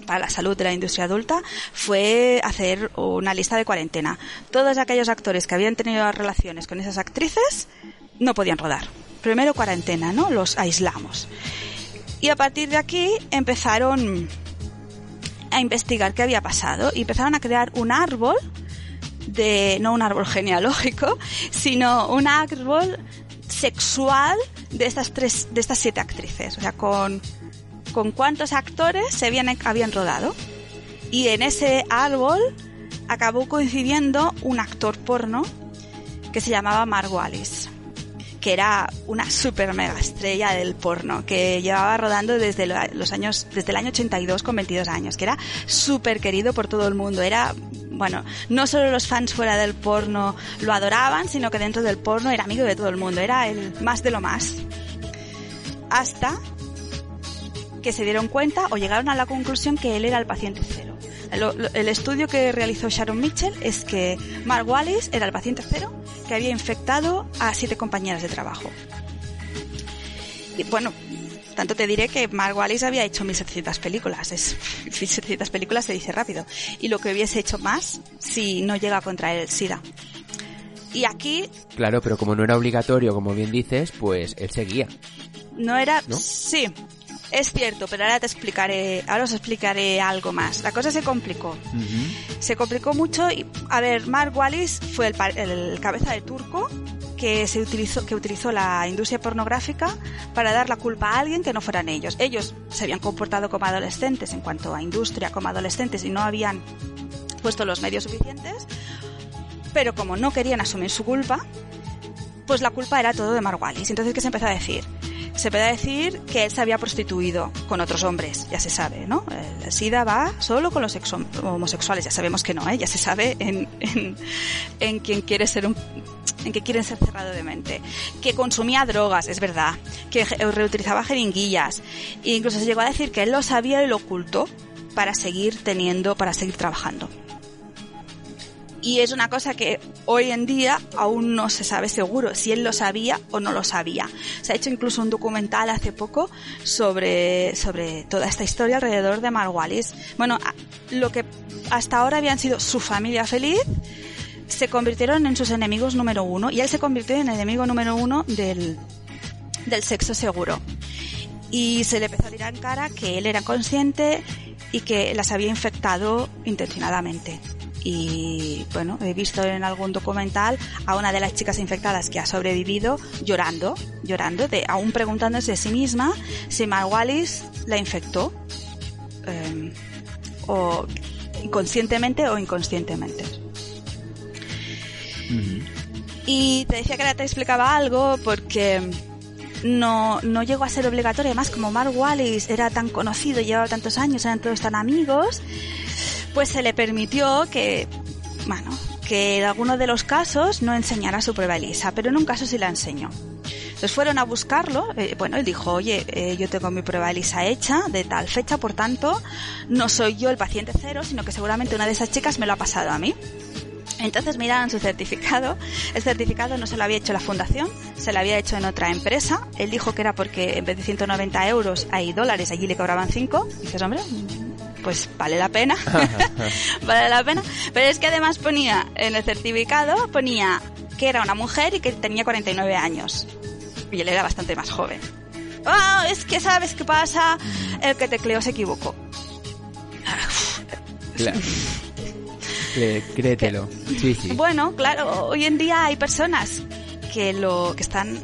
para la salud de la industria adulta fue hacer una lista de cuarentena. Todos aquellos actores que habían tenido relaciones con esas actrices no podían rodar. Primero cuarentena, ¿no? Los aislamos. Y a partir de aquí empezaron a investigar qué había pasado y empezaron a crear un árbol de, no un árbol <laughs> genealógico, sino un árbol sexual de estas tres, de estas siete actrices. O sea, con, con cuántos actores se habían, rodado. Y en ese árbol acabó coincidiendo un actor porno que se llamaba Mark Wallis que era una super mega estrella del porno, que llevaba rodando desde los años, desde el año 82 con 22 años, que era súper querido por todo el mundo. Era, bueno, no solo los fans fuera del porno lo adoraban, sino que dentro del porno era amigo de todo el mundo. Era el más de lo más. Hasta que se dieron cuenta o llegaron a la conclusión que él era el paciente cero. El, estudio que realizó Sharon Mitchell es que Mark Wallis era el paciente cero que había infectado a siete compañeras de trabajo. Y bueno, tanto te diré que Mark Wallis había hecho 1700 películas. Es, <laughs> 1700 películas se dice rápido. Y lo que hubiese hecho más si no llega a contraer el SIDA. Y aquí... Claro, pero como no era obligatorio, como bien dices, pues él seguía. No era... Sí, es cierto, pero ahora te explicaré, ahora os explicaré algo más. La cosa se complicó. Se complicó mucho y, a ver, Mark Wallis fue el, cabeza de turco que se utilizó, que utilizó la industria pornográfica para dar la culpa a alguien que no fueran ellos. Ellos se habían comportado como adolescentes en cuanto a industria como adolescentes y no habían puesto los medios suficientes, pero como no querían asumir su culpa, pues la culpa era todo de Mark Wallis. Entonces, ¿qué se empezó a decir? Se puede decir que él se había prostituido con otros hombres, ya se sabe, ¿no? El SIDA va solo con los homosexuales, ya sabemos que no, ¿eh? Ya se sabe en, en, quien quiere ser un en que quieren ser cerrado de mente, que consumía drogas, es verdad, que reutilizaba jeringuillas, e incluso se llegó a decir que él lo sabía y lo ocultó para seguir teniendo, para seguir trabajando y es una cosa que hoy en día aún no se sabe seguro si él lo sabía o no lo sabía. Se ha hecho incluso un documental hace poco sobre, sobre toda esta historia alrededor de Mark Wallis. Bueno, lo que hasta ahora habían sido su familia feliz, se convirtieron en sus enemigos número uno y él se convirtió en enemigo número uno del, del sexo seguro. Y se le empezó a tirar en cara que él era consciente y que las había infectado intencionadamente y bueno, he visto en algún documental a una de las chicas infectadas que ha sobrevivido llorando, llorando, de, aún preguntándose a sí misma si Mark Wallis la infectó, eh, o conscientemente o inconscientemente. Y te decía que ahora te explicaba algo porque no, no llegó a ser obligatorio. Además, como Mark Wallis era tan conocido, llevaba tantos años, eran todos tan amigos, pues se le permitió que, bueno, que en alguno de los casos no enseñara su prueba ELISA, pero en un caso sí la enseñó. Entonces fueron a buscarlo, eh, bueno, él dijo, oye, eh, yo tengo mi prueba ELISA hecha de tal fecha, por tanto, no soy yo el paciente cero, sino que seguramente una de esas chicas me lo ha pasado a mí. Entonces miraron su certificado. El certificado no se lo había hecho la fundación, se lo había hecho en otra empresa. Él dijo que era porque en vez de 190 euros hay dólares, allí le cobraban 5. Dices, hombre, pues vale la pena. <laughs> vale la pena. Pero es que además ponía en el certificado, ponía que era una mujer y que tenía 49 años. Y él era bastante más joven. Ah, es que sabes qué pasa, el que tecleó se equivocó. Claro. créetelo. Sí, sí. Bueno, claro, hoy en día hay personas que lo que están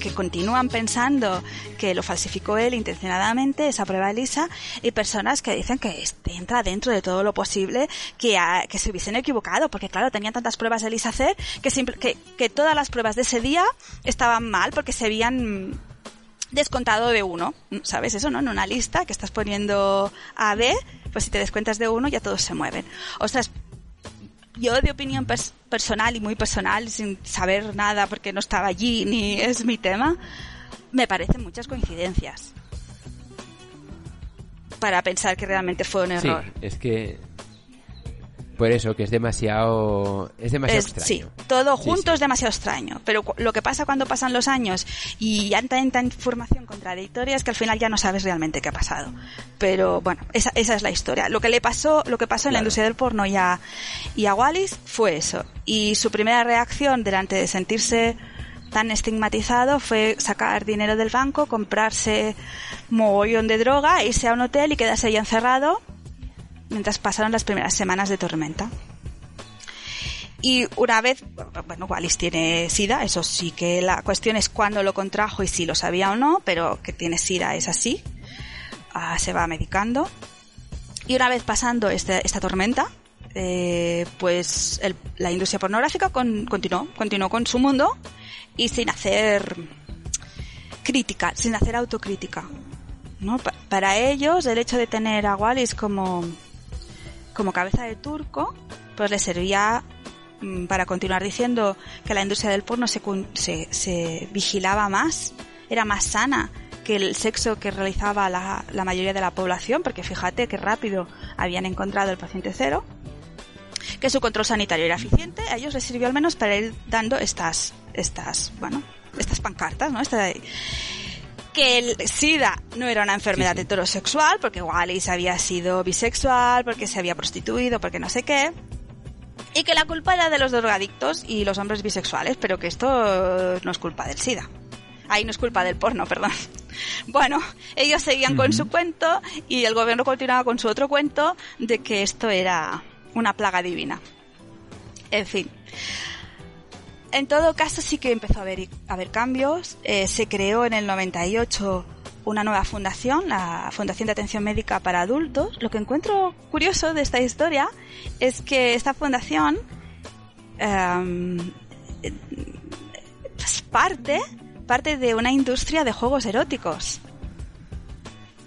que continúan pensando que lo falsificó él intencionadamente, esa prueba Elisa, y personas que dicen que este entra dentro de todo lo posible, que, que se hubiesen equivocado, porque claro, tenían tantas pruebas de Elisa hacer que, que, que todas las pruebas de ese día estaban mal porque se habían descontado de uno, ¿sabes eso, no? En una lista que estás poniendo A, B, pues si te descuentas de uno ya todos se mueven. O sea, yo de opinión personal y muy personal, sin saber nada porque no estaba allí ni <laughs> es mi tema, me parecen muchas coincidencias para pensar que realmente fue un error. Sí, es que por eso, que es demasiado, es demasiado extraño. Sí, todo junto es demasiado extraño. Pero lo que pasa cuando pasan los años y hay tanta información contradictoria es que al final ya no sabes realmente qué ha pasado. Pero bueno, esa, esa es la historia. Lo que le pasó, lo que pasó en la industria del porno y a, y a Wallis fue eso. Y su primera reacción delante de sentirse tan estigmatizado fue sacar dinero del banco, comprarse mogollón de droga, irse a un hotel y quedarse ahí encerrado mientras pasaron las primeras semanas de tormenta. Y una vez, bueno, Wallis tiene SIDA, eso sí que la cuestión es cuándo lo contrajo y si lo sabía o no, pero que tiene SIDA es así, ah, se va medicando. Y una vez pasando este, esta tormenta, eh, pues la industria pornográfica continuó, continuó con su mundo y sin hacer crítica, sin hacer autocrítica. ¿no? para ellos, el hecho de tener a Wallis como como cabeza de turco, pues le servía mm, para continuar diciendo que la industria del porno se, se, vigilaba más, era más sana que el sexo que realizaba la, la, mayoría de la población, porque fíjate qué rápido habían encontrado el paciente cero, que su control sanitario era eficiente, a ellos les sirvió al menos para ir dando estas, estas, bueno, estas pancartas, ¿no? Esta, que el SIDA no era una enfermedad heterosexual, porque Wallis había sido bisexual, porque se había prostituido, porque no sé qué. Y que la culpa era de los drogadictos y los hombres bisexuales, pero que esto no es culpa del SIDA. Ahí no es culpa del porno, perdón. <laughs> Bueno, ellos seguían con su cuento y el gobierno continuaba con su otro cuento de que esto era una plaga divina. En fin. En todo caso, sí que empezó a haber, a haber cambios. Eh, se creó en el 98 una nueva fundación, la Fundación de Atención Médica para Adultos. Lo que encuentro curioso de esta historia es que esta fundación em, es parte, parte de una industria de juegos eróticos.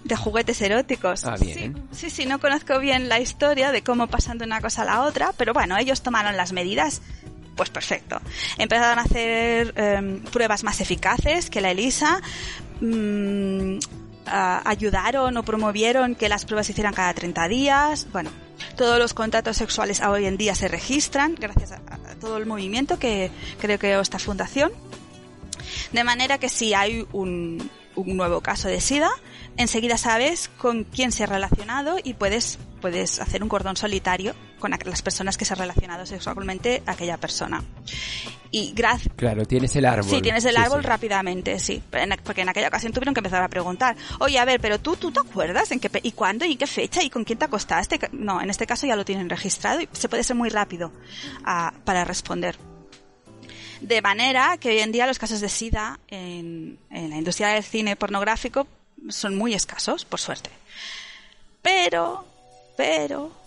De juguetes eróticos. Ah, bien. Sí, sí, sí, no conozco bien la historia de cómo pasan de una cosa a la otra, pero bueno, ellos tomaron las medidas pues perfecto. Empezaron a hacer em, pruebas más eficaces que la ELISA. Mm, ayudaron o promovieron que las pruebas se hicieran cada 30 días. Bueno, todos los contratos sexuales hoy en día se registran gracias a, todo el movimiento que creo que esta fundación. De manera que si hay un, un nuevo caso de SIDA, enseguida sabes con quién se ha relacionado y puedes, puedes hacer un cordón solitario con las personas que se han relacionado sexualmente a aquella persona. Y gracias. Claro, tienes el árbol. Sí, tienes el árbol rápidamente, sí. Porque en aquella ocasión tuvieron que empezar a preguntar, oye, a ver, pero tú, ¿tú te acuerdas en qué, y cuándo, y en qué fecha, y con quién te acostaste? No, en este caso ya lo tienen registrado y se puede ser muy rápido ah, para responder. De manera que hoy en día los casos de SIDA en, en la industria del cine pornográfico son muy escasos, por suerte. Pero, pero,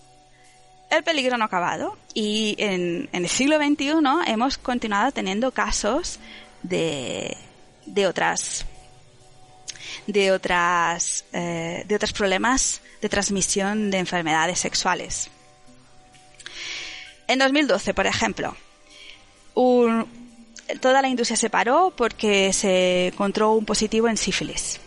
el peligro no ha acabado y en, el siglo XXI hemos continuado teniendo casos de, de otras de otras eh, de otros problemas de transmisión de enfermedades sexuales. En 2012, por ejemplo, toda la industria se paró porque se encontró un positivo en sífilis.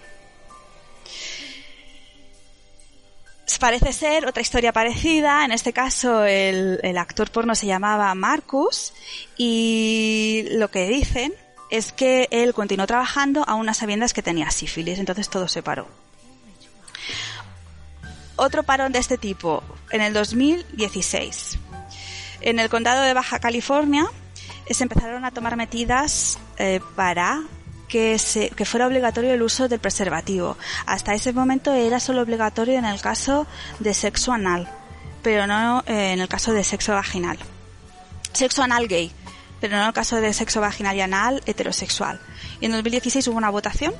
Parece ser otra historia parecida. En este caso, el, actor porno se llamaba Marcus y lo que dicen es que él continuó trabajando a unas sabiendas que tenía sífilis, entonces todo se paró. Otro parón de este tipo en el 2016. En el condado de Baja California se empezaron a tomar medidas eh, para que, se, que fuera obligatorio el uso del preservativo. Hasta ese momento era solo obligatorio en el caso de sexo anal, pero no eh, en el caso de sexo vaginal. Sexo anal gay, pero no en el caso de sexo vaginal y anal heterosexual. Y en 2016 hubo una votación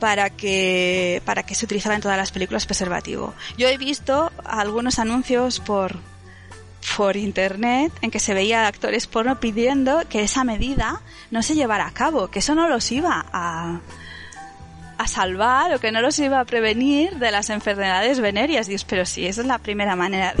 para que para que se utilizara en todas las películas preservativo. Yo he visto algunos anuncios por por internet en que se veía actores porno pidiendo que esa medida no se llevara a cabo, que eso no los iba a, a salvar o que no los iba a prevenir de las enfermedades venéreas. Dios, pero sí, esa es la primera manera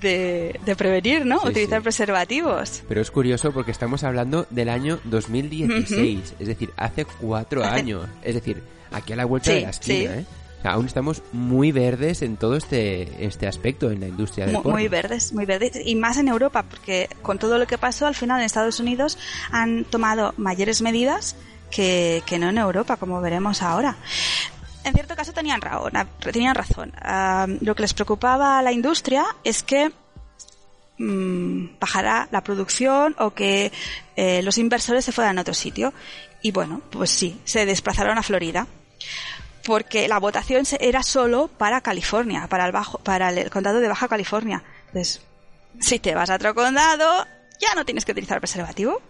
de, de, prevenir, ¿no? Utilizar preservativos. Pero es curioso porque estamos hablando del año 2016, es decir, hace cuatro <laughs> años. Es decir, aquí a la vuelta de la esquina, ¿eh? Aún estamos muy verdes en todo este, este aspecto en la industria del muy, porno. Muy verdes, muy verdes. Y más en Europa, porque con todo lo que pasó, al final en Estados Unidos han tomado mayores medidas que, que no en Europa, como veremos ahora. En cierto caso tenían, tenían razón. lo que les preocupaba a la industria es que mmm, bajara la producción o que eh, los inversores se fueran a otro sitio. Y bueno, pues sí, se desplazaron a Florida porque la votación era solo para California, para el, bajo, para el condado de Baja California. Entonces, si te vas a otro condado, ya no tienes que utilizar preservativo.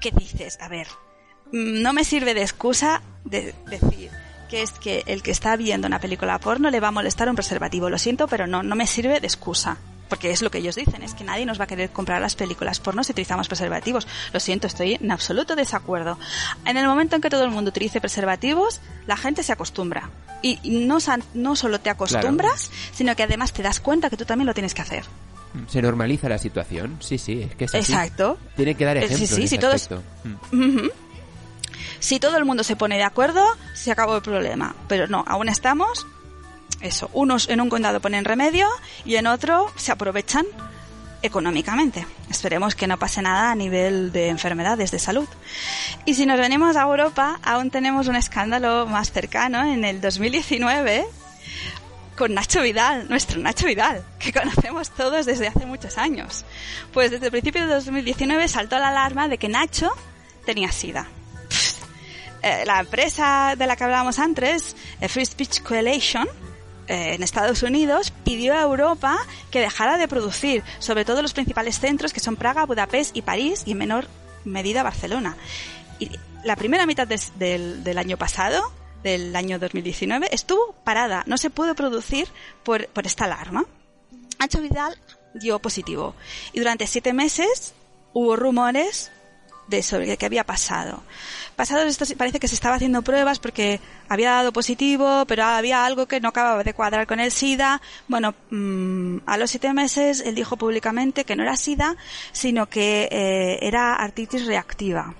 ¿Qué dices? A ver, mm, no me sirve de excusa de decir que es que el que está viendo una película porno le va a molestar un preservativo. Lo siento, pero no, no me sirve de excusa porque es lo que ellos dicen, es que nadie nos va a querer comprar las películas porno si utilizamos preservativos. Lo siento, estoy en absoluto desacuerdo. En el momento en que todo el mundo utilice preservativos, la gente se acostumbra. Y no, no solo te acostumbras, sino que además te das cuenta que tú también lo tienes que hacer. Se normaliza la situación, sí, sí, es que es así. Exacto. Tiene que dar ejemplo. Sí, sí, si todo mm. Si todo el mundo se pone de acuerdo, se acabó el problema. Pero no, aún estamos eso, unos en un condado ponen remedio y en otro se aprovechan económicamente. Esperemos que no pase nada a nivel de enfermedades de salud. Y si nos venimos a Europa, aún tenemos un escándalo más cercano en el 2019 con Nacho Vidal, nuestro Nacho Vidal, que conocemos todos desde hace muchos años. Pues desde el principio de 2019 saltó la alarma de que Nacho tenía SIDA. Eh, la empresa de la que hablábamos antes, eh, Free Speech Coalition, eh, en Estados Unidos pidió a Europa que dejara de producir, sobre todo los principales centros que son Praga, Budapest y París y en menor medida Barcelona. Y la primera mitad del, año pasado, del año 2019, estuvo parada, no se pudo producir por, por esta alarma. Ancho Vidal dio positivo y durante siete meses hubo rumores de sobre qué había pasado. Pasados esto parece que se estaba haciendo pruebas porque había dado positivo, pero había algo que no acababa de cuadrar con el SIDA. Bueno, mm, a los siete meses él dijo públicamente que no era SIDA, sino que eh, era artritis reactiva.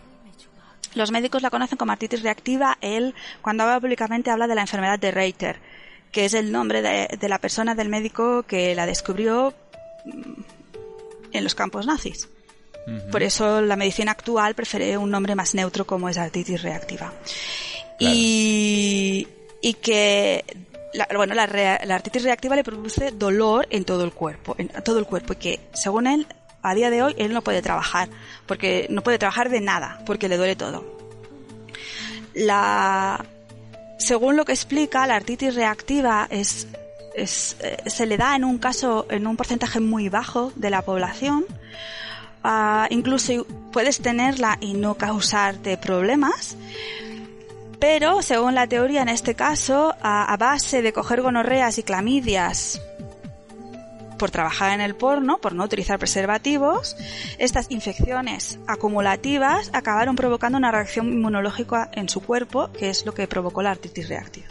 Los médicos la conocen como artritis reactiva. Él, cuando habla públicamente, habla de la enfermedad de Reiter, que es el nombre de, de la persona del médico que la descubrió mm, en los campos nazis. Por eso la medicina actual prefiere un nombre más neutro como es artritis reactiva. Y, y que la, bueno, la, artritis reactiva le produce dolor en todo el cuerpo, en todo el cuerpo, y que según él, a día de hoy, él no puede trabajar, porque no puede trabajar de nada, porque le duele todo. La, según lo que explica, la artritis reactiva es, es eh, se le da en un caso, en un porcentaje muy bajo de la población, Ah, incluso puedes tenerla y no causarte problemas. Pero, según la teoría en este caso, a, base de coger gonorreas y clamidias por trabajar en el porno, por no utilizar preservativos, estas infecciones acumulativas acabaron provocando una reacción inmunológica en su cuerpo, que es lo que provocó la artritis reactiva.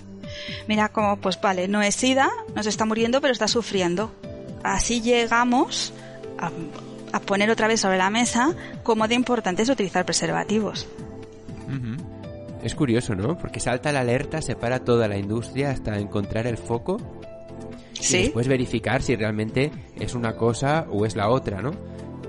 Mira cómo, pues vale, no es SIDA, no se está muriendo, pero está sufriendo. Así llegamos a, poner otra vez sobre la mesa cómo de importante es utilizar preservativos. Es curioso, ¿no? Porque salta la alerta, se para toda la industria hasta encontrar el foco y después verificar si realmente es una cosa o es la otra, ¿no?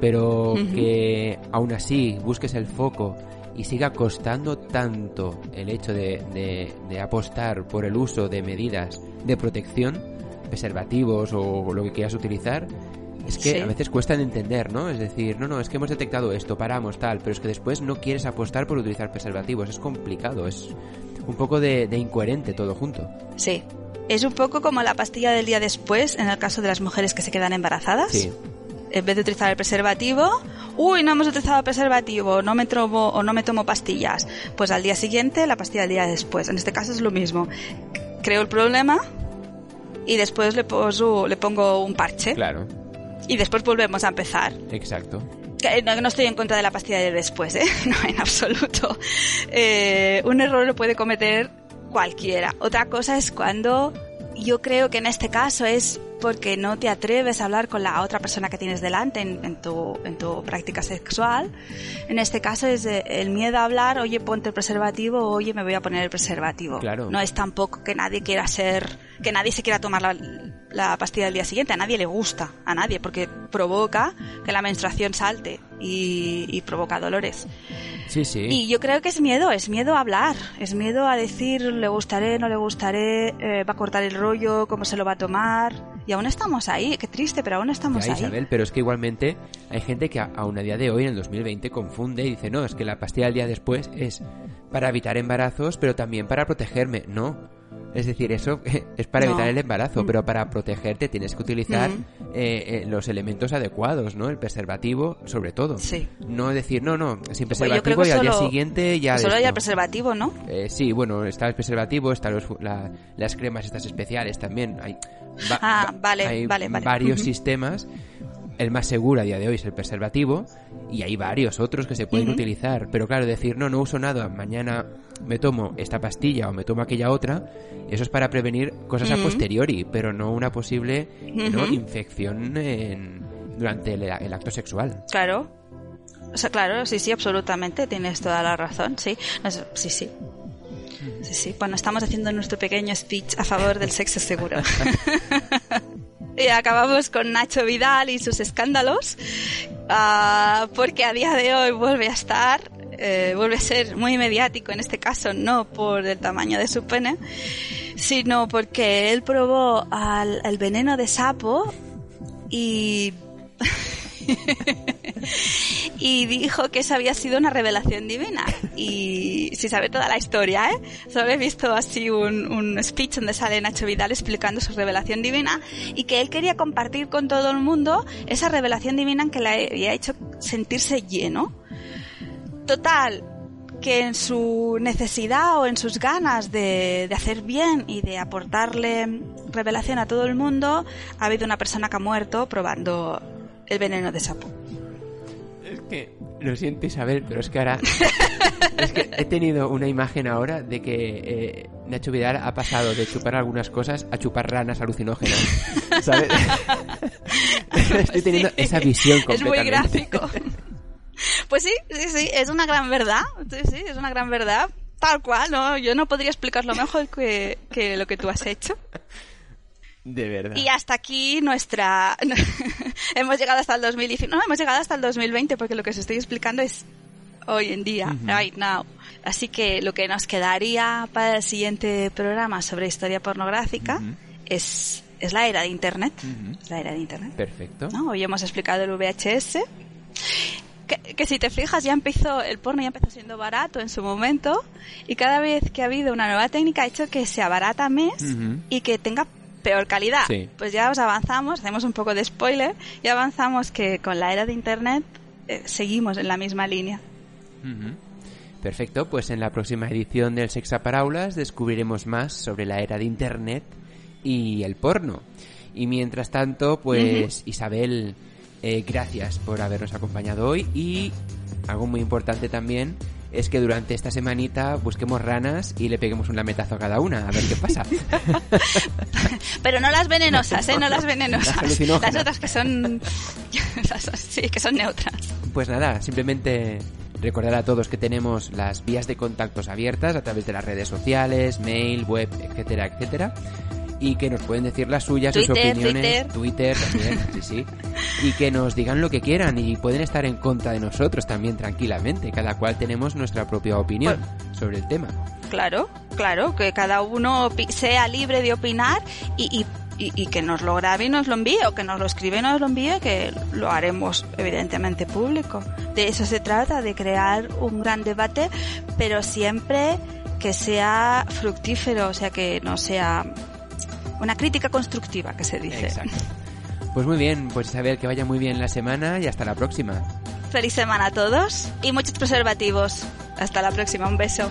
Pero que aún así busques el foco y siga costando tanto el hecho de, de, apostar por el uso de medidas de protección, preservativos o lo que quieras utilizar, es que a veces cuesta entender, ¿no? Es decir, no, no, es que hemos detectado esto, paramos, tal, pero es que después no quieres apostar por utilizar preservativos. Es complicado, es un poco de, incoherente todo junto. Sí. Es un poco como la pastilla del día después en el caso de las mujeres que se quedan embarazadas. Sí. En vez de utilizar el preservativo, uy, no hemos utilizado preservativo, no me tomo o no me tomo pastillas. Pues al día siguiente la pastilla del día después. En este caso es lo mismo. Creo el problema y después le, le pongo un parche. Claro y después volvemos a empezar. Exacto. no, estoy en contra de la pastilla de después, ¿eh? <laughs> No, en absoluto. Eh, un error lo puede cometer cualquiera. Otra cosa es cuando yo creo que en este caso es porque no te atreves a hablar con la otra persona que tienes delante en, tu, en tu práctica sexual. En este caso es el miedo a hablar, oye, ponte el preservativo, oye, me voy a poner el preservativo. Claro. No es tampoco que nadie quiera ser, que nadie se quiera tomar la, la pastilla del día siguiente. A nadie le gusta, a nadie, porque provoca que la menstruación salte y, provoca dolores. Sí, sí. Y yo creo que es miedo, es miedo a hablar, es miedo a decir le gustaré, no le gustaré, eh, va a cortar el rollo, cómo se lo va a tomar. Y aún estamos ahí, qué triste, pero aún estamos ahí. Isabel, pero es que igualmente hay gente que aún a día de hoy, en el 2020, confunde y dice, no, es que la pastilla del día después es para evitar embarazos, pero también para protegerme. No, es decir, eso <laughs> es para evitar el embarazo, pero para protegerte tienes que utilizar eh, eh, los elementos adecuados, ¿no? El preservativo, sobre todo. Sí. No decir, no, no, sin pues preservativo y al día siguiente ya... Solo hay el preservativo, ¿no? Eh, sí, bueno, está el preservativo, están las cremas estas especiales también. Hay, ah, vale, vale, vale. varios sistemas el más seguro a día de hoy es el preservativo y hay varios otros que se pueden utilizar. Pero claro, decir, no, no uso nada, mañana me tomo esta pastilla o me tomo aquella otra, eso es para prevenir cosas a posteriori, pero no una posible infección durante el, acto sexual. Claro. O sea, claro, sí, sí, absolutamente, tienes toda la razón, sí. Sí, sí. Sí, sí. Bueno, estamos haciendo nuestro pequeño speech a favor del sexo seguro. <laughs> <laughs> Y acabamos con Nacho Vidal y sus escándalos, ah, porque a día de hoy vuelve a estar, eh, vuelve a ser muy mediático en este caso, no por el tamaño de su pene, sino porque él probó al, el veneno de sapo y <laughs> y dijo que eso había sido una revelación divina. Y si sabe toda la historia, ¿eh? Solo he visto así un, un speech donde sale Nacho Vidal explicando su revelación divina y que él quería compartir con todo el mundo esa revelación divina que le había hecho sentirse lleno. Total, que en su necesidad o en sus ganas de, de, hacer bien y de aportarle revelación a todo el mundo, ha habido una persona que ha muerto probando el veneno de sapo. Es que, lo siento Isabel, pero es que ahora... <laughs> es que he tenido una imagen ahora de que eh, Nacho Vidal ha pasado de chupar algunas cosas a chupar ranas alucinógenas. ¿Sabes? <laughs> <laughs> Estoy teniendo esa visión completamente. Es muy gráfico. <laughs> Pues sí, sí, sí, es una gran verdad. Sí, sí, es una gran verdad. Tal cual, ¿no? Yo no podría explicarlo mejor que, que lo que tú has hecho. De verdad. Y hasta aquí nuestra... <laughs> hemos llegado hasta el 2019, no, hemos llegado hasta el 2020 porque lo que os estoy explicando es hoy en día, right now. Así que lo que nos quedaría para el siguiente programa sobre historia pornográfica es, es la era de Internet. Es la era de Internet. Perfecto. Hoy hemos explicado el VHS. Que, si te fijas ya empezó, el porno ya empezó siendo barato en su momento y cada vez que ha habido una nueva técnica ha hecho que se abarata mes y que tenga peor calidad. Pues ya os avanzamos, hacemos un poco de spoiler y avanzamos que con la era de Internet eh, seguimos en la misma línea. Perfecto, pues en la próxima edición del Sexa Paraulas descubriremos más sobre la era de Internet y el porno. Y mientras tanto, pues Isabel, eh, gracias por habernos acompañado hoy y algo muy importante también es que durante esta semanita busquemos ranas y le peguemos un lametazo a cada una, a ver qué pasa. <laughs> Pero no las venenosas, ¿eh? No las venenosas. Las, otras que son... <laughs> sí, que son neutras. Pues nada, simplemente recordar a todos que tenemos las vías de contactos abiertas a través de las redes sociales, mail, web, etcétera, etcétera y que nos pueden decir las suyas, sus opiniones, Twitter, también, <laughs> sí, sí, y que nos digan lo que quieran y pueden estar en contra de nosotros también tranquilamente, cada cual tenemos nuestra propia opinión pues sobre el tema. Claro, claro, que cada uno sea libre de opinar y, y que nos lo grabe y nos lo envíe, o que nos lo escribe y nos lo envíe, que lo haremos evidentemente público. De eso se trata, de crear un gran debate, pero siempre que sea fructífero, o sea, que no sea una crítica constructiva que se dice. Exacto. Pues muy bien, pues a ver que vaya muy bien la semana y hasta la próxima. Feliz semana a todos y muchos preservativos. Hasta la próxima, un beso.